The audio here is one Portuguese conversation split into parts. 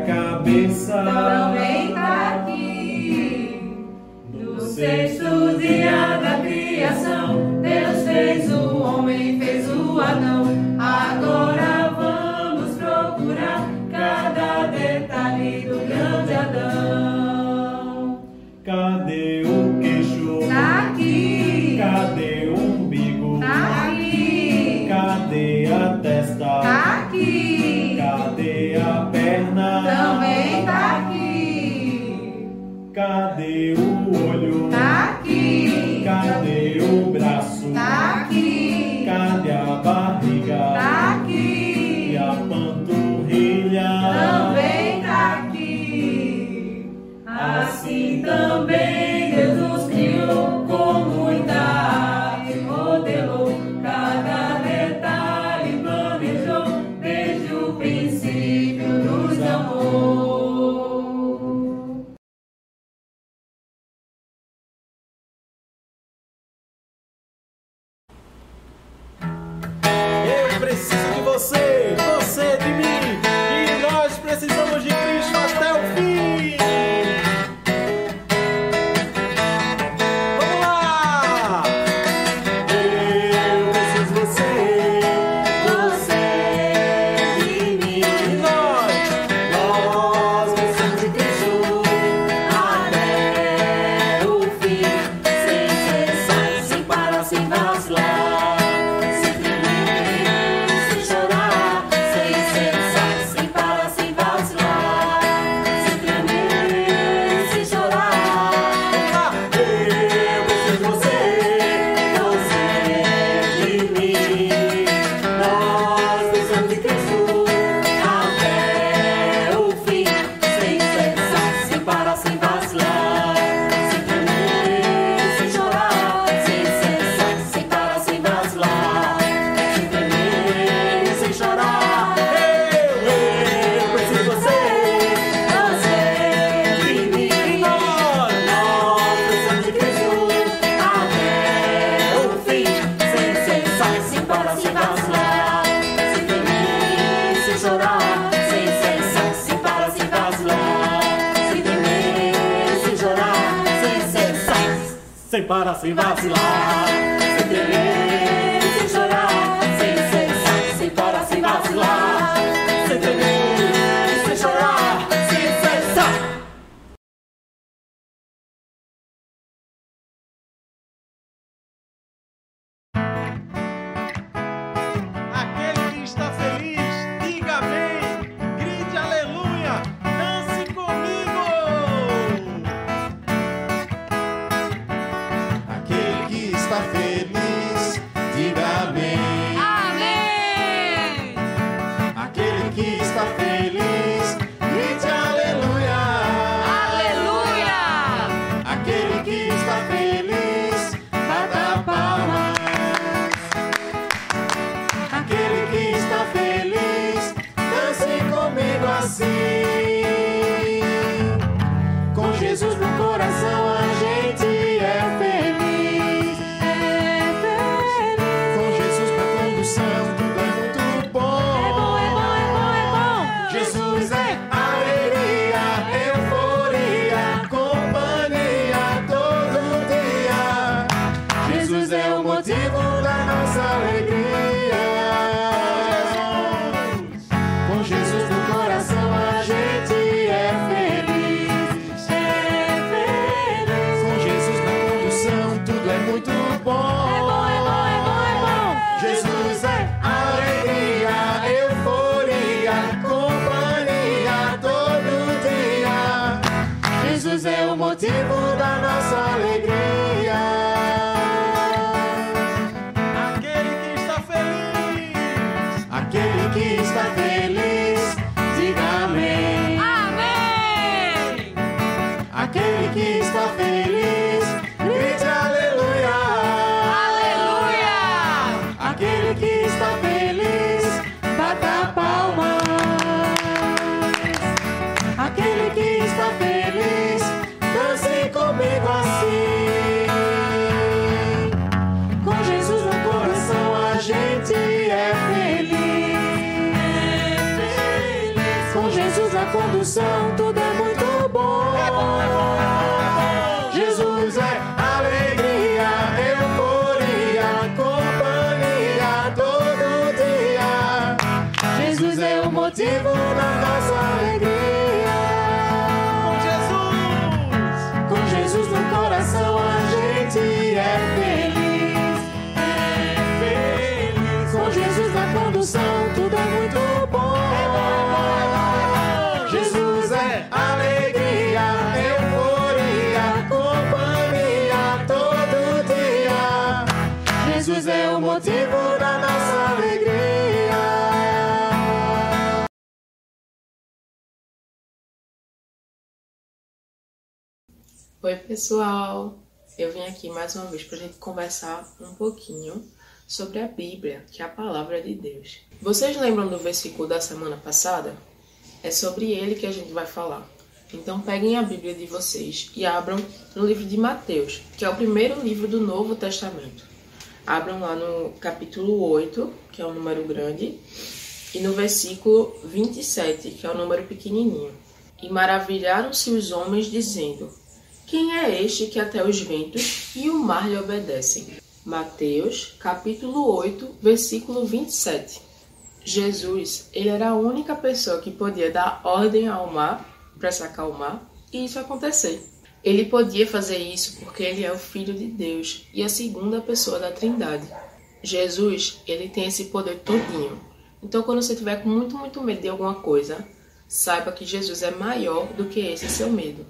cabeça. Então, é Cadê o para se vacilar. Jesus é o motivo da nossa alegria. Feliz, grite aleluia. Aleluia! Aquele que está feliz, bata palmas. Aquele que está feliz, dance comigo assim. Com Jesus no coração a gente é feliz. Com Jesus na condução tudo é muito bom. Jesus Oi, pessoal! Eu vim aqui mais uma vez para a gente conversar um pouquinho sobre a Bíblia, que é a palavra de Deus. Vocês lembram do versículo da semana passada? É sobre ele que a gente vai falar. Então peguem a Bíblia de vocês e abram no livro de Mateus, que é o primeiro livro do Novo Testamento. Abram lá no capítulo 8, que é o número grande, e no versículo 27, que é o número pequenininho. E maravilharam-se os homens, dizendo: Quem é este que até os ventos e o mar lhe obedecem? Mateus, capítulo 8, versículo 27. Jesus, ele era a única pessoa que podia dar ordem ao mar para se acalmar e isso acontecer. Ele podia fazer isso porque ele é o filho de Deus e a segunda pessoa da Trindade. Jesus, ele tem esse poder todinho. Então, quando você tiver com muito, muito medo de alguma coisa, saiba que Jesus é maior do que esse seu medo.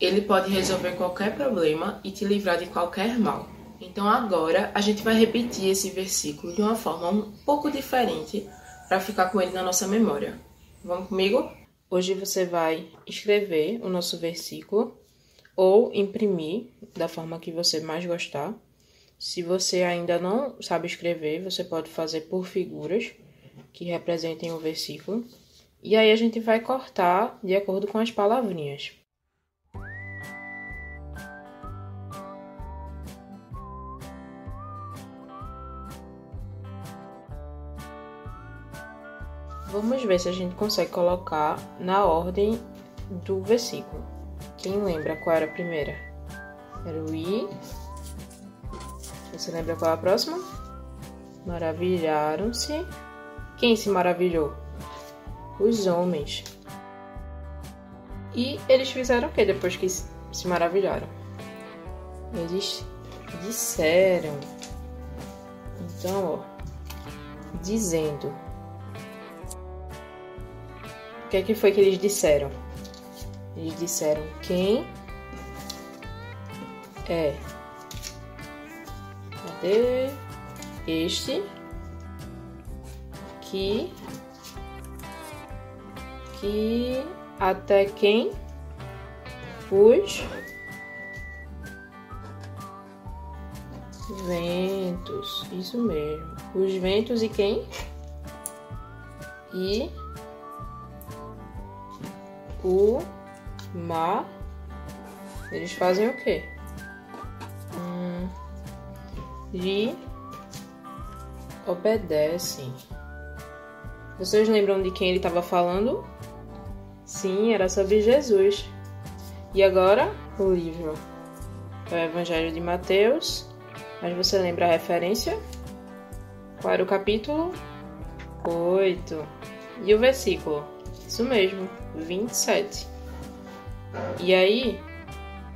Ele pode resolver qualquer problema e te livrar de qualquer mal. Então agora a gente vai repetir esse versículo de uma forma um pouco diferente para ficar com ele na nossa memória. Vamos comigo? Hoje você vai escrever o nosso versículo ou imprimir da forma que você mais gostar. Se você ainda não sabe escrever, você pode fazer por figuras que representem o versículo. E aí a gente vai cortar de acordo com as palavrinhas. Vamos ver se a gente consegue colocar na ordem do versículo. Quem lembra qual era a primeira? Era o I. Você lembra qual é a próxima? Maravilharam-se. Quem se maravilhou? Os homens. E eles fizeram o que depois que se maravilharam? Eles disseram. Então, ó. Dizendo. O que é que foi que eles disseram? Eles disseram quem é. Cadê este que que até quem os ventos, isso mesmo. Os ventos e quem? E o mar. Eles fazem o quê? Hum, obedecem. Vocês lembram de quem ele estava falando? Sim, era sobre Jesus. E agora, o livro é o Evangelho de Mateus. Mas você lembra a referência? Qual era o capítulo? 8. E o versículo? Isso mesmo, 27. E aí,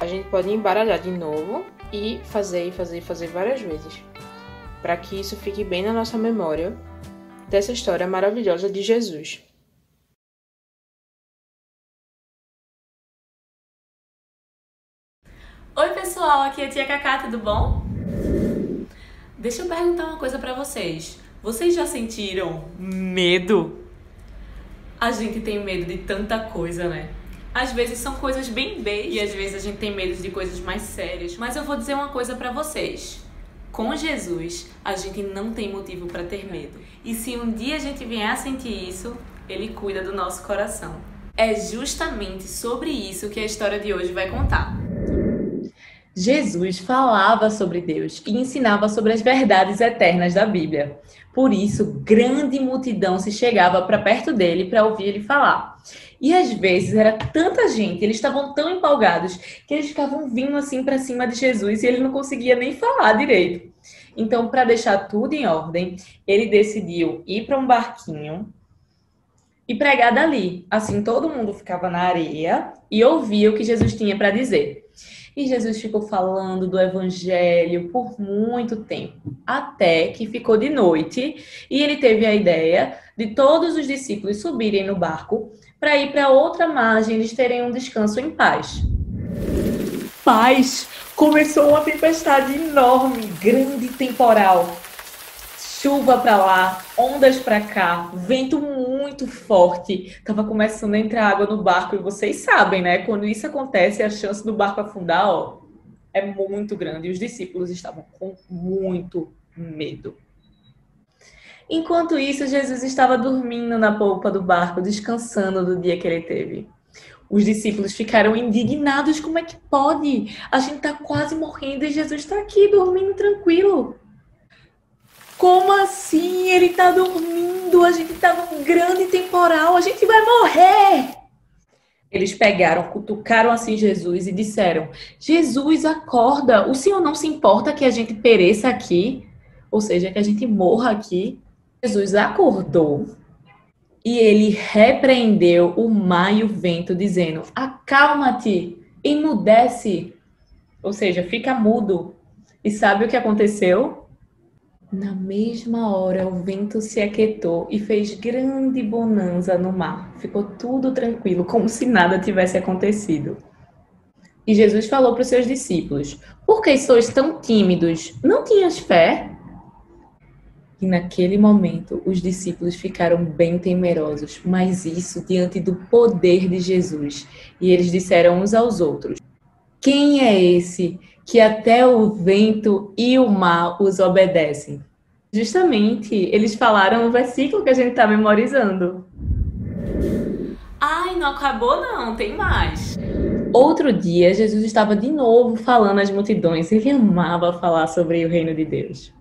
a gente pode embaralhar de novo e fazer, fazer, fazer várias vezes. Para que isso fique bem na nossa memória dessa história maravilhosa de Jesus. Oi, pessoal, aqui é a Tia Cacá, tudo bom? Deixa eu perguntar uma coisa pra vocês. Vocês já sentiram medo? A gente tem medo de tanta coisa, né? Às vezes são coisas bem bestas e às vezes a gente tem medo de coisas mais sérias. Mas eu vou dizer uma coisa para vocês. Com Jesus, a gente não tem motivo para ter medo. E se um dia a gente vier a sentir isso, ele cuida do nosso coração. É justamente sobre isso que a história de hoje vai contar. Jesus falava sobre Deus e ensinava sobre as verdades eternas da Bíblia. Por isso, grande multidão se chegava para perto dele para ouvir ele falar. E às vezes era tanta gente, eles estavam tão empolgados que eles ficavam vindo assim para cima de Jesus e ele não conseguia nem falar direito. Então, para deixar tudo em ordem, ele decidiu ir para um barquinho e pregar dali. Assim, todo mundo ficava na areia e ouvia o que Jesus tinha para dizer. E Jesus ficou falando do evangelho por muito tempo, até que ficou de noite e ele teve a ideia de todos os discípulos subirem no barco para ir para outra margem, eles terem um descanso em paz. Paz! Começou uma tempestade enorme, grande temporal. Chuva para lá, ondas para cá, vento muito forte. Tava começando a entrar água no barco e vocês sabem, né? Quando isso acontece, a chance do barco afundar, ó, é muito grande. E os discípulos estavam com muito medo. Enquanto isso, Jesus estava dormindo na polpa do barco, descansando do dia que ele teve. Os discípulos ficaram indignados: como é que pode? A gente está quase morrendo e Jesus está aqui dormindo tranquilo. Como assim? Ele está dormindo, a gente está num grande temporal, a gente vai morrer. Eles pegaram, cutucaram assim Jesus e disseram: Jesus, acorda, o Senhor não se importa que a gente pereça aqui, ou seja, que a gente morra aqui. Jesus acordou e ele repreendeu o mar e o vento, dizendo: Acalma-te, emudece, ou seja, fica mudo. E sabe o que aconteceu? Na mesma hora, o vento se aquietou e fez grande bonança no mar. Ficou tudo tranquilo, como se nada tivesse acontecido. E Jesus falou para os seus discípulos: Por que sois tão tímidos? Não tinhas fé? E naquele momento os discípulos ficaram bem temerosos, mas isso diante do poder de Jesus. E eles disseram uns aos outros: Quem é esse que até o vento e o mar os obedecem? Justamente, eles falaram o versículo que a gente está memorizando. Ai, não acabou não, tem mais. Outro dia, Jesus estava de novo falando às multidões. Ele amava falar sobre o reino de Deus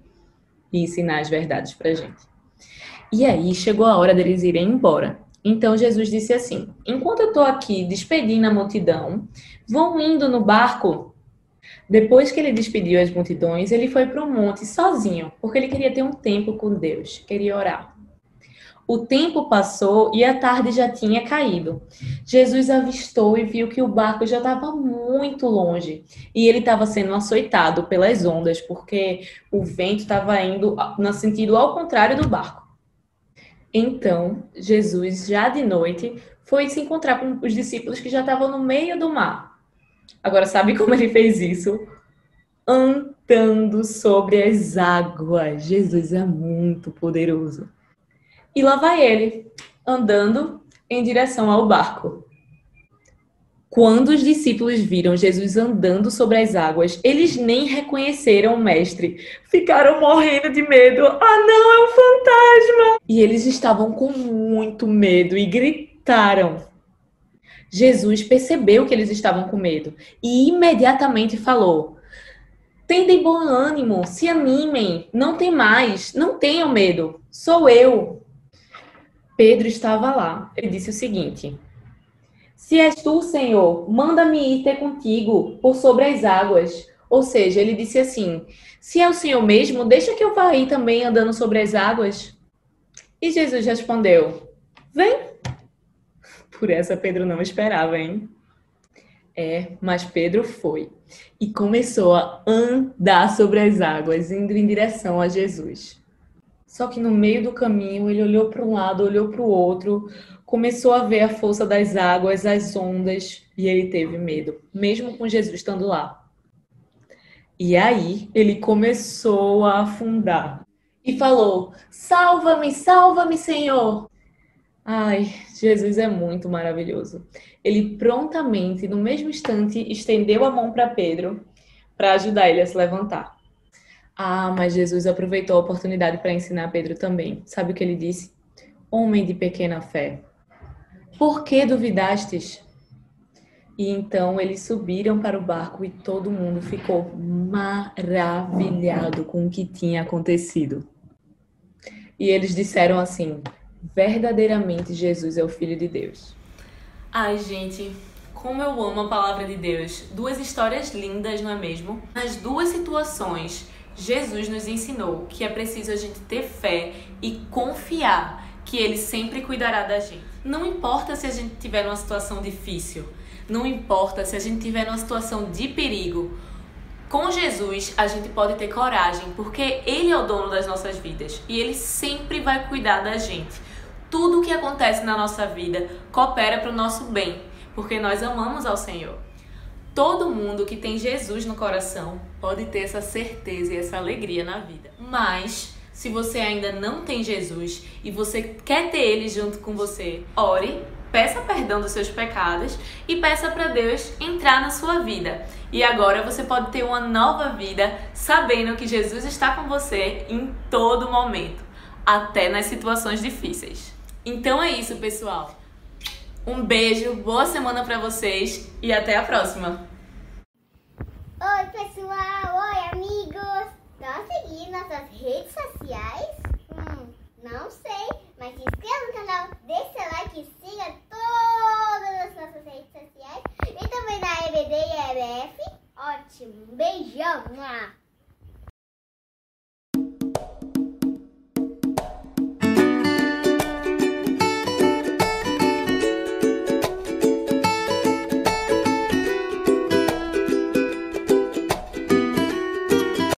e ensinar as verdades para gente. E aí chegou a hora deles irem embora. Então Jesus disse assim: Enquanto eu estou aqui despedindo a multidão, vão indo no barco. Depois que ele despediu as multidões, ele foi para o monte sozinho, porque ele queria ter um tempo com Deus, queria orar. O tempo passou e a tarde já tinha caído. Jesus avistou e viu que o barco já estava muito longe e ele estava sendo açoitado pelas ondas, porque o vento estava indo no sentido ao contrário do barco. Então, Jesus, já de noite, foi se encontrar com os discípulos que já estavam no meio do mar. Agora, sabe como ele fez isso? Andando sobre as águas. Jesus é muito poderoso. E lá vai ele, andando em direção ao barco. Quando os discípulos viram Jesus andando sobre as águas, eles nem reconheceram o mestre. Ficaram morrendo de medo. Ah, não, é um fantasma! E eles estavam com muito medo e gritaram. Jesus percebeu que eles estavam com medo e imediatamente falou: Tendem bom ânimo, se animem, não tem mais, não tenham medo, sou eu. Pedro estava lá. Ele disse o seguinte: Se és tu, Senhor, manda-me ir ter contigo por sobre as águas. Ou seja, ele disse assim: Se é o Senhor mesmo, deixa que eu vá aí também andando sobre as águas. E Jesus respondeu: Vem. Por essa Pedro não esperava, hein? É, mas Pedro foi e começou a andar sobre as águas, indo em direção a Jesus. Só que no meio do caminho ele olhou para um lado, olhou para o outro, começou a ver a força das águas, as ondas, e ele teve medo, mesmo com Jesus estando lá. E aí ele começou a afundar e falou: Salva-me, salva-me, Senhor. Ai, Jesus é muito maravilhoso. Ele prontamente, no mesmo instante, estendeu a mão para Pedro para ajudar ele a se levantar. Ah, mas Jesus aproveitou a oportunidade para ensinar Pedro também. Sabe o que ele disse? Homem de pequena fé, por que duvidastes? E então eles subiram para o barco e todo mundo ficou maravilhado com o que tinha acontecido. E eles disseram assim: verdadeiramente Jesus é o Filho de Deus. Ai, gente, como eu amo a palavra de Deus. Duas histórias lindas, não é mesmo? Nas duas situações, Jesus nos ensinou que é preciso a gente ter fé e confiar que Ele sempre cuidará da gente. Não importa se a gente tiver numa situação difícil, não importa se a gente tiver numa situação de perigo. Com Jesus, a gente pode ter coragem, porque Ele é o dono das nossas vidas e Ele sempre vai cuidar da gente. Tudo o que acontece na nossa vida coopera para o nosso bem, porque nós amamos ao Senhor. Todo mundo que tem Jesus no coração pode ter essa certeza e essa alegria na vida. Mas, se você ainda não tem Jesus e você quer ter Ele junto com você, ore, peça perdão dos seus pecados e peça para Deus entrar na sua vida. E agora você pode ter uma nova vida sabendo que Jesus está com você em todo momento, até nas situações difíceis. Então é isso, pessoal. Um beijo, boa semana para vocês e até a próxima. Oi, pessoal! Oi, amigos! Estão a seguir nossas redes sociais? Hum, não sei, mas se inscreva no canal, deixe seu like e siga todas as nossas redes sociais. E também na EBD e EBF. Ótimo! Um beijão!